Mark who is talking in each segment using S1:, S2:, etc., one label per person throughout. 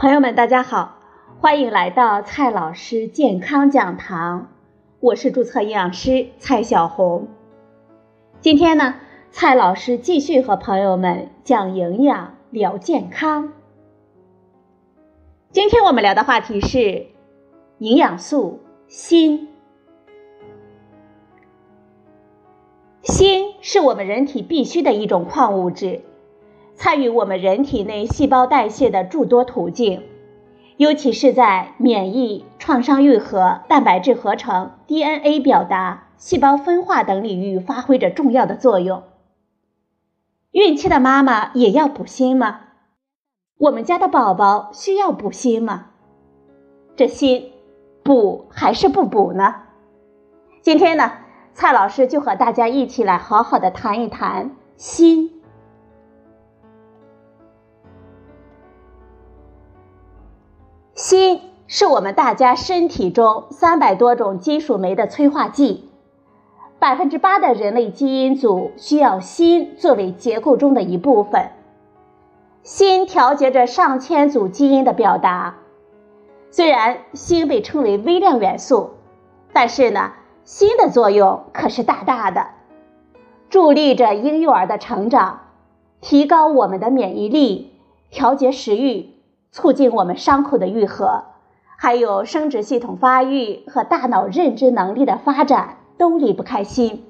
S1: 朋友们，大家好，欢迎来到蔡老师健康讲堂，我是注册营养师蔡小红。今天呢，蔡老师继续和朋友们讲营养、聊健康。今天我们聊的话题是营养素锌。锌是我们人体必需的一种矿物质。参与我们人体内细胞代谢的诸多途径，尤其是在免疫、创伤愈合、蛋白质合成、DNA 表达、细胞分化等领域发挥着重要的作用。孕期的妈妈也要补锌吗？我们家的宝宝需要补锌吗？这锌补还是不补呢？今天呢，蔡老师就和大家一起来好好的谈一谈锌。锌是我们大家身体中三百多种金属酶的催化剂，百分之八的人类基因组需要锌作为结构中的一部分。锌调节着上千组基因的表达。虽然锌被称为微量元素，但是呢，锌的作用可是大大的，助力着婴幼儿的成长，提高我们的免疫力，调节食欲。促进我们伤口的愈合，还有生殖系统发育和大脑认知能力的发展都离不开锌。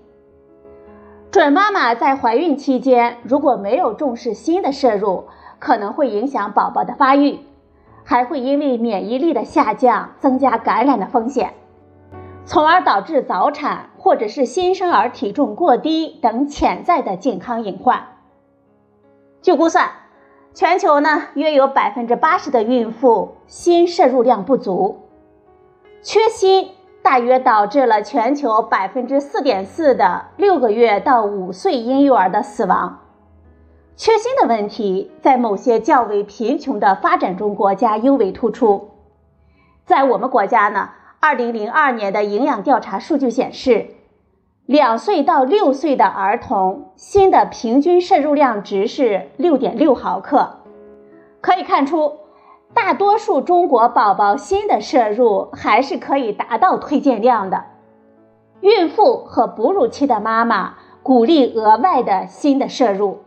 S1: 准妈妈在怀孕期间如果没有重视锌的摄入，可能会影响宝宝的发育，还会因为免疫力的下降增加感染的风险，从而导致早产或者是新生儿体重过低等潜在的健康隐患。据估算。全球呢，约有百分之八十的孕妇锌摄入量不足，缺锌大约导致了全球百分之四点四的六个月到五岁婴幼儿的死亡。缺锌的问题在某些较为贫穷的发展中国家尤为突出。在我们国家呢，二零零二年的营养调查数据显示。两岁到六岁的儿童锌的平均摄入量值是六点六毫克，可以看出，大多数中国宝宝锌的摄入还是可以达到推荐量的。孕妇和哺乳期的妈妈鼓励额外的锌的摄入。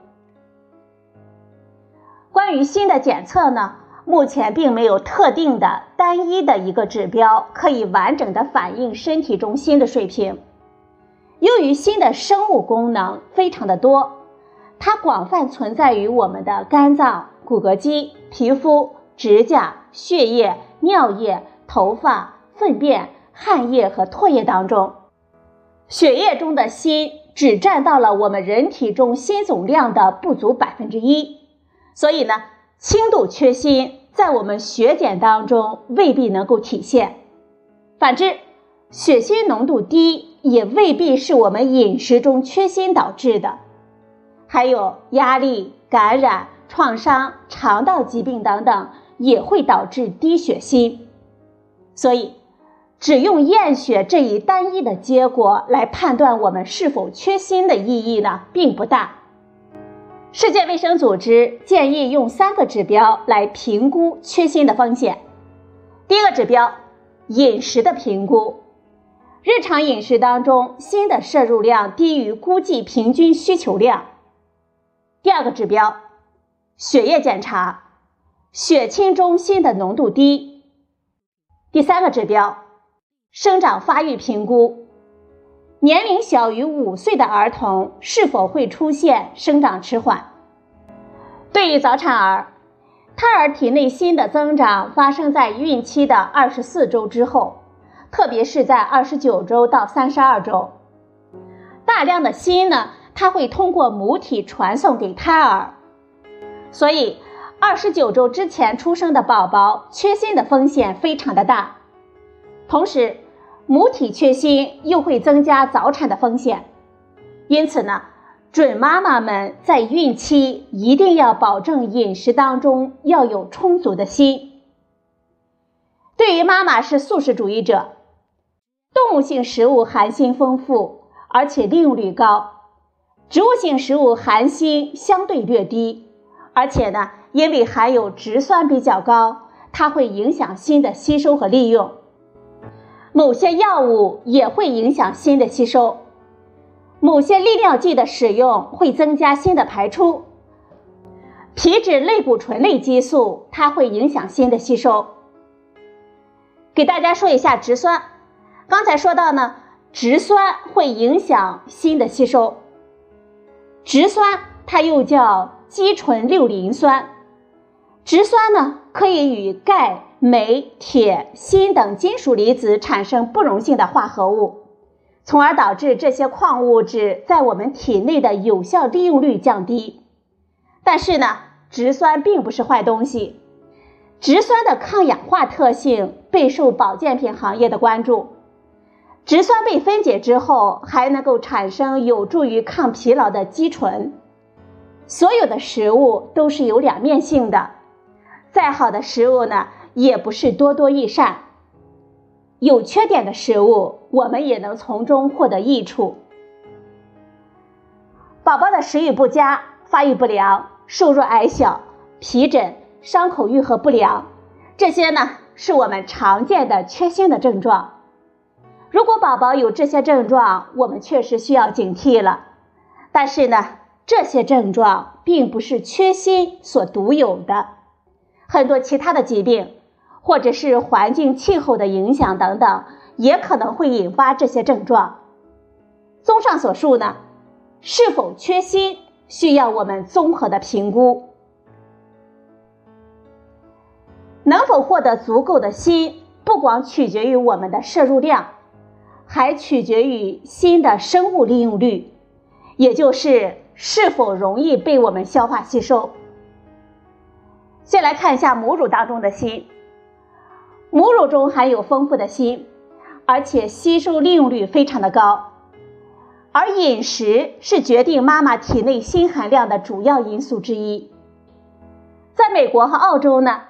S1: 关于锌的检测呢，目前并没有特定的单一的一个指标可以完整的反映身体中锌的水平。由于锌的生物功能非常的多，它广泛存在于我们的肝脏、骨骼肌、皮肤、指甲、血液、尿液、头发、粪便、汗液和唾液当中。血液中的锌只占到了我们人体中锌总量的不足百分之一，所以呢，轻度缺锌在我们血检当中未必能够体现。反之，血锌浓度低。也未必是我们饮食中缺锌导致的，还有压力、感染、创伤、肠道疾病等等也会导致低血锌。所以，只用验血这一单一的结果来判断我们是否缺锌的意义呢，并不大。世界卫生组织建议用三个指标来评估缺锌的风险。第一个指标，饮食的评估。日常饮食当中，锌的摄入量低于估计平均需求量。第二个指标，血液检查，血清中锌的浓度低。第三个指标，生长发育评估，年龄小于五岁的儿童是否会出现生长迟缓。对于早产儿，胎儿体内锌的增长发生在孕期的二十四周之后。特别是在二十九周到三十二周，大量的锌呢，它会通过母体传送给胎儿，所以二十九周之前出生的宝宝缺锌的风险非常的大。同时，母体缺锌又会增加早产的风险，因此呢，准妈妈们在孕期一定要保证饮食当中要有充足的锌。对于妈妈是素食主义者。动物性食物含锌丰富，而且利用率高；植物性食物含锌相对略低，而且呢，因为含有植酸比较高，它会影响锌的吸收和利用。某些药物也会影响锌的吸收。某些利尿剂的使用会增加锌的排出。皮质类固醇类激素它会影响锌的吸收。给大家说一下植酸，刚才说到呢，植酸会影响锌的吸收。植酸它又叫肌醇六磷酸，植酸呢可以与钙、镁、铁、锌等金属离子产生不溶性的化合物，从而导致这些矿物质在我们体内的有效利用率降低。但是呢，植酸并不是坏东西。植酸的抗氧化特性备受保健品行业的关注。植酸被分解之后，还能够产生有助于抗疲劳的肌醇。所有的食物都是有两面性的，再好的食物呢，也不是多多益善。有缺点的食物，我们也能从中获得益处。宝宝的食欲不佳、发育不良、瘦弱矮小、皮疹。伤口愈合不良，这些呢是我们常见的缺锌的症状。如果宝宝有这些症状，我们确实需要警惕了。但是呢，这些症状并不是缺锌所独有的，很多其他的疾病，或者是环境气候的影响等等，也可能会引发这些症状。综上所述呢，是否缺锌需要我们综合的评估。能否获得足够的锌，不光取决于我们的摄入量，还取决于锌的生物利用率，也就是是否容易被我们消化吸收。先来看一下母乳当中的锌，母乳中含有丰富的锌，而且吸收利用率非常的高。而饮食是决定妈妈体内锌含量的主要因素之一。在美国和澳洲呢？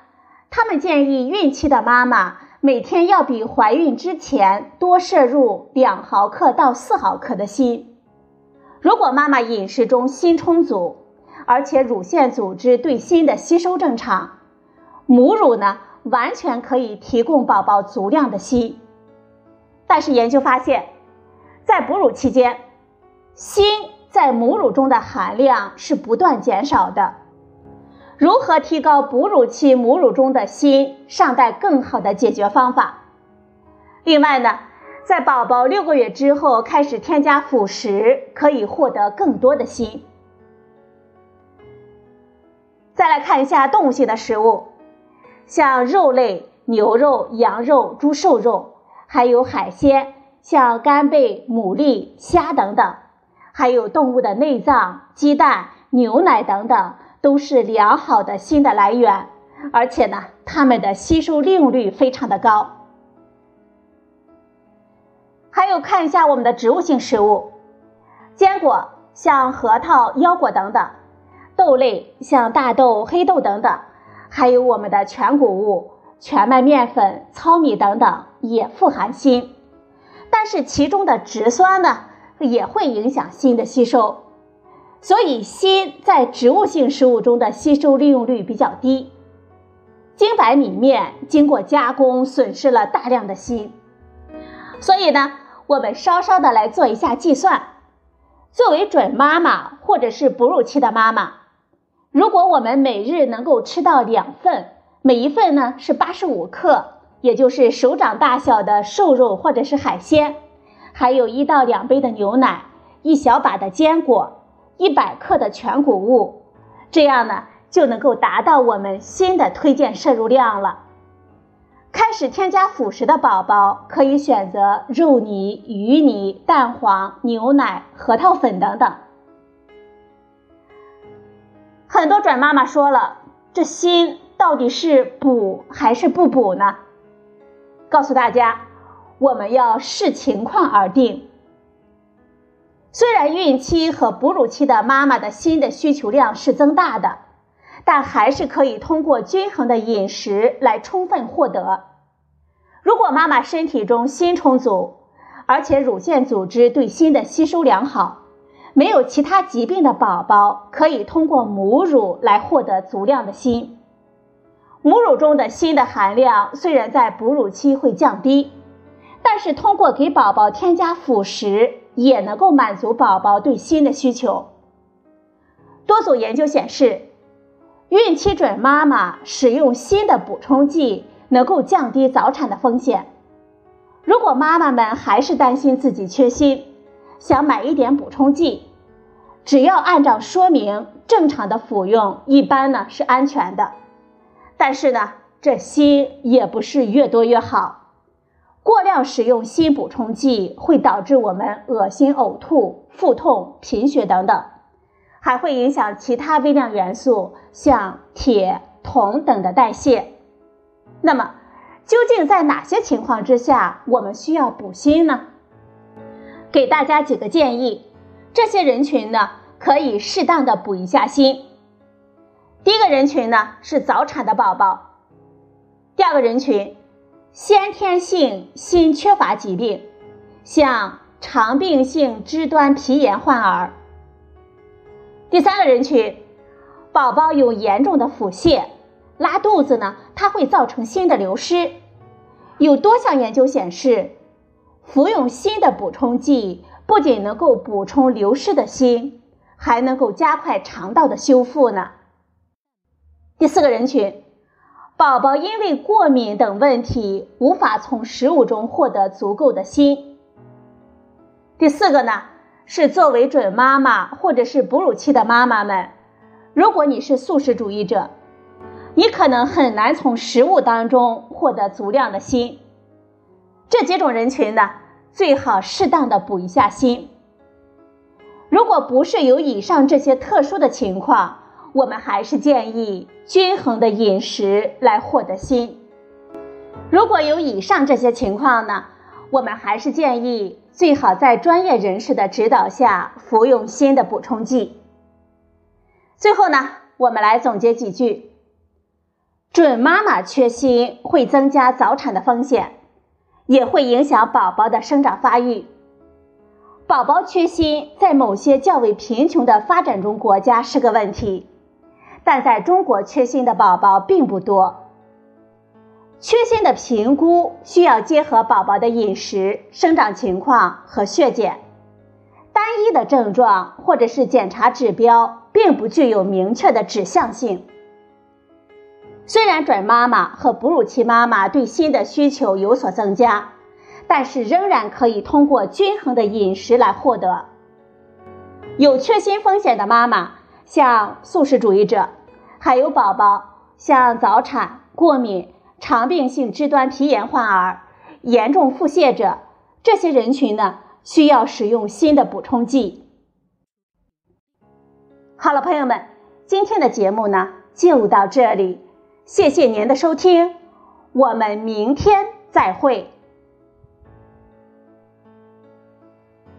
S1: 他们建议孕期的妈妈每天要比怀孕之前多摄入两毫克到四毫克的锌。如果妈妈饮食中锌充足，而且乳腺组织对锌的吸收正常，母乳呢完全可以提供宝宝足量的锌。但是研究发现，在哺乳期间，锌在母乳中的含量是不断减少的。如何提高哺乳期母乳中的锌，尚待更好的解决方法。另外呢，在宝宝六个月之后开始添加辅食，可以获得更多的锌。再来看一下动物性的食物，像肉类，牛肉、羊肉、猪瘦肉，还有海鲜，像干贝、牡蛎、虾等等，还有动物的内脏、鸡蛋、牛奶等等。都是良好的锌的来源，而且呢，它们的吸收利用率非常的高。还有看一下我们的植物性食物，坚果像核桃、腰果等等，豆类像大豆、黑豆等等，还有我们的全谷物、全麦面粉、糙米等等也富含锌，但是其中的植酸呢，也会影响锌的吸收。所以，锌在植物性食物中的吸收利用率比较低。精白米面经过加工，损失了大量的锌。所以呢，我们稍稍的来做一下计算。作为准妈妈或者是哺乳期的妈妈，如果我们每日能够吃到两份，每一份呢是八十五克，也就是手掌大小的瘦肉或者是海鲜，还有一到两杯的牛奶，一小把的坚果。一百克的全谷物，这样呢就能够达到我们新的推荐摄入量了。开始添加辅食的宝宝可以选择肉泥、鱼泥、蛋黄、牛奶、核桃粉等等。很多准妈妈说了，这锌到底是补还是不补呢？告诉大家，我们要视情况而定。虽然孕期和哺乳期的妈妈的锌的需求量是增大的，但还是可以通过均衡的饮食来充分获得。如果妈妈身体中锌充足，而且乳腺组织对锌的吸收良好，没有其他疾病的宝宝可以通过母乳来获得足量的锌。母乳中的锌的含量虽然在哺乳期会降低，但是通过给宝宝添加辅食，也能够满足宝宝对锌的需求。多组研究显示，孕期准妈妈使用锌的补充剂，能够降低早产的风险。如果妈妈们还是担心自己缺锌，想买一点补充剂，只要按照说明正常的服用，一般呢是安全的。但是呢，这锌也不是越多越好，过量使用锌补充剂会导致我们恶心、呕吐、腹痛、贫血等等，还会影响其他微量元素，像铁、铜等的代谢。那么，究竟在哪些情况之下我们需要补锌呢？给大家几个建议，这些人群呢可以适当的补一下锌。第一个人群呢是早产的宝宝，第二个人群，先天性锌缺乏疾病，像肠病性肢端皮炎患儿。第三个人群，宝宝有严重的腹泻、拉肚子呢，它会造成锌的流失。有多项研究显示，服用锌的补充剂不仅能够补充流失的锌，还能够加快肠道的修复呢。第四个人群，宝宝因为过敏等问题无法从食物中获得足够的锌。第四个呢，是作为准妈妈或者是哺乳期的妈妈们，如果你是素食主义者，你可能很难从食物当中获得足量的锌。这几种人群呢，最好适当的补一下锌。如果不是有以上这些特殊的情况，我们还是建议均衡的饮食来获得锌。如果有以上这些情况呢，我们还是建议最好在专业人士的指导下服用锌的补充剂。最后呢，我们来总结几句：准妈妈缺锌会增加早产的风险，也会影响宝宝的生长发育。宝宝缺锌在某些较为贫穷的发展中国家是个问题。但在中国缺锌的宝宝并不多。缺锌的评估需要结合宝宝的饮食、生长情况和血检，单一的症状或者是检查指标并不具有明确的指向性。虽然准妈妈和哺乳期妈妈对锌的需求有所增加，但是仍然可以通过均衡的饮食来获得。有缺锌风险的妈妈。像素食主义者，还有宝宝，像早产、过敏、肠病性肢端皮炎患儿、严重腹泻者，这些人群呢，需要使用新的补充剂。好了，朋友们，今天的节目呢就到这里，谢谢您的收听，我们明天再会。